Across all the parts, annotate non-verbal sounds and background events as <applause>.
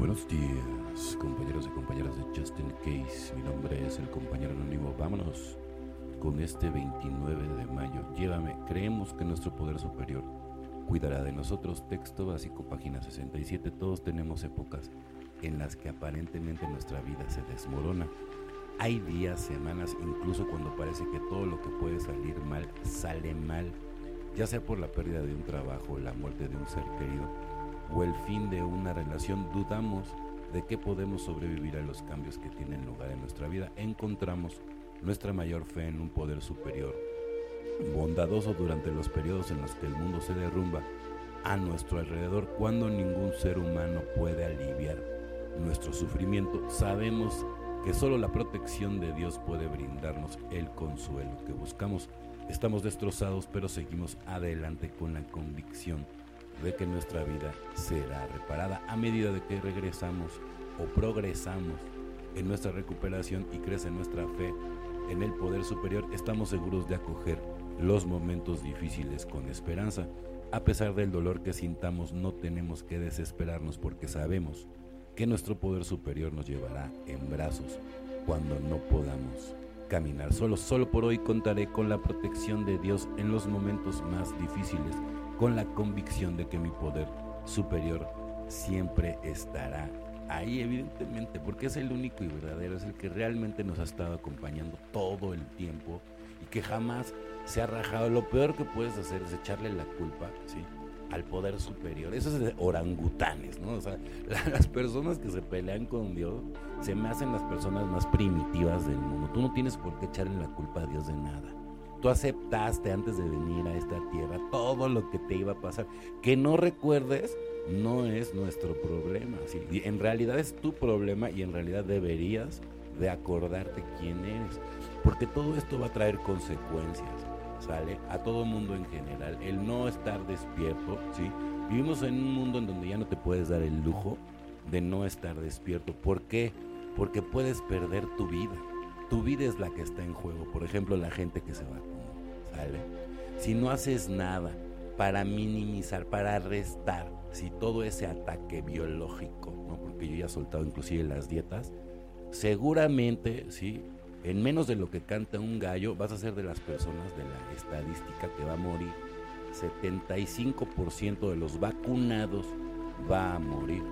Buenos días, compañeros y compañeras de Justin Case. Mi nombre es el compañero anónimo. Vámonos con este 29 de mayo. Llévame, creemos que nuestro poder superior cuidará de nosotros. Texto básico, página 67. Todos tenemos épocas en las que aparentemente nuestra vida se desmorona. Hay días, semanas, incluso cuando parece que todo lo que puede salir mal sale mal, ya sea por la pérdida de un trabajo, la muerte de un ser querido o el fin de una relación, dudamos de que podemos sobrevivir a los cambios que tienen lugar en nuestra vida. Encontramos nuestra mayor fe en un poder superior, bondadoso durante los periodos en los que el mundo se derrumba a nuestro alrededor, cuando ningún ser humano puede aliviar nuestro sufrimiento. Sabemos que solo la protección de Dios puede brindarnos el consuelo que buscamos. Estamos destrozados, pero seguimos adelante con la convicción de que nuestra vida será reparada a medida de que regresamos o progresamos en nuestra recuperación y crece nuestra fe en el poder superior, estamos seguros de acoger los momentos difíciles con esperanza. A pesar del dolor que sintamos, no tenemos que desesperarnos porque sabemos que nuestro poder superior nos llevará en brazos cuando no podamos caminar solos. Solo por hoy contaré con la protección de Dios en los momentos más difíciles con la convicción de que mi poder superior siempre estará ahí, evidentemente, porque es el único y verdadero, es el que realmente nos ha estado acompañando todo el tiempo y que jamás se ha rajado. Lo peor que puedes hacer es echarle la culpa, ¿sí? al poder superior. Eso es orangutanes, ¿no? O sea, <laughs> las personas que se pelean con Dios se me hacen las personas más primitivas del mundo. Tú no tienes por qué echarle la culpa a Dios de nada. Tú aceptaste antes de venir a esta tierra todo lo que te iba a pasar. Que no recuerdes no es nuestro problema. En realidad es tu problema y en realidad deberías de acordarte quién eres. Porque todo esto va a traer consecuencias, ¿sale? A todo mundo en general. El no estar despierto, ¿sí? Vivimos en un mundo en donde ya no te puedes dar el lujo de no estar despierto. ¿Por qué? Porque puedes perder tu vida tu vida es la que está en juego. Por ejemplo, la gente que se va Si no haces nada para minimizar, para restar, si todo ese ataque biológico, ¿no? porque yo ya he soltado inclusive las dietas, seguramente, ¿sí? En menos de lo que canta un gallo, vas a ser de las personas de la estadística que va a morir. 75% de los vacunados va a morir.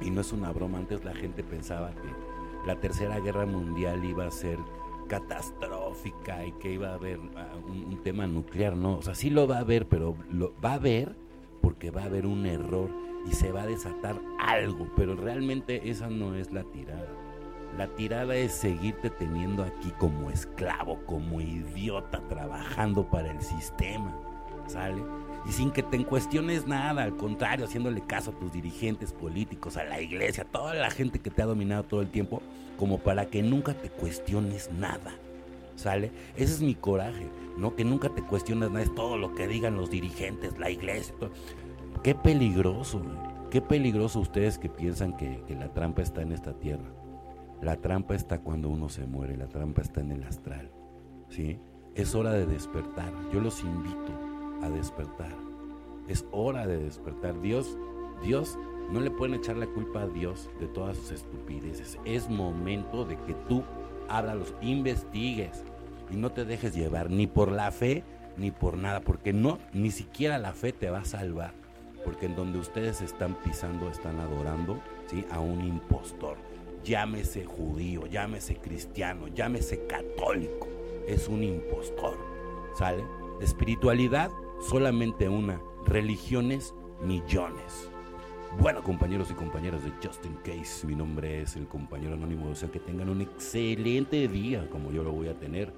Y no es una broma, antes la gente pensaba que la tercera guerra mundial iba a ser catastrófica y que iba a haber ah, un, tema nuclear, no, o sea, sí lo va a haber, pero lo va a haber porque va a haber un error y se va a desatar algo, pero realmente esa no es la tirada. La tirada es seguirte teniendo aquí como esclavo, como idiota, trabajando para el sistema, ¿sale? Y sin que te cuestiones nada, al contrario, haciéndole caso a tus dirigentes políticos, a la iglesia, a toda la gente que te ha dominado todo el tiempo, como para que nunca te cuestiones nada. ¿Sale? Ese es mi coraje, ¿no? Que nunca te cuestiones nada, es todo lo que digan los dirigentes, la iglesia. Qué peligroso, qué peligroso ustedes que piensan que, que la trampa está en esta tierra. La trampa está cuando uno se muere, la trampa está en el astral, ¿sí? Es hora de despertar. Yo los invito a despertar. Es hora de despertar. Dios, Dios, no le pueden echar la culpa a Dios de todas sus estupideces. Es momento de que tú los investigues y no te dejes llevar ni por la fe ni por nada, porque no, ni siquiera la fe te va a salvar, porque en donde ustedes están pisando, están adorando, ¿sí? A un impostor. Llámese judío, llámese cristiano, llámese católico, es un impostor, ¿sale? Espiritualidad solamente una, religiones millones. Bueno, compañeros y compañeras de Justin Case, mi nombre es el compañero anónimo. O sea, que tengan un excelente día como yo lo voy a tener.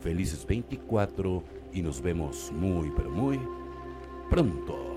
Felices 24 y nos vemos muy, pero muy pronto.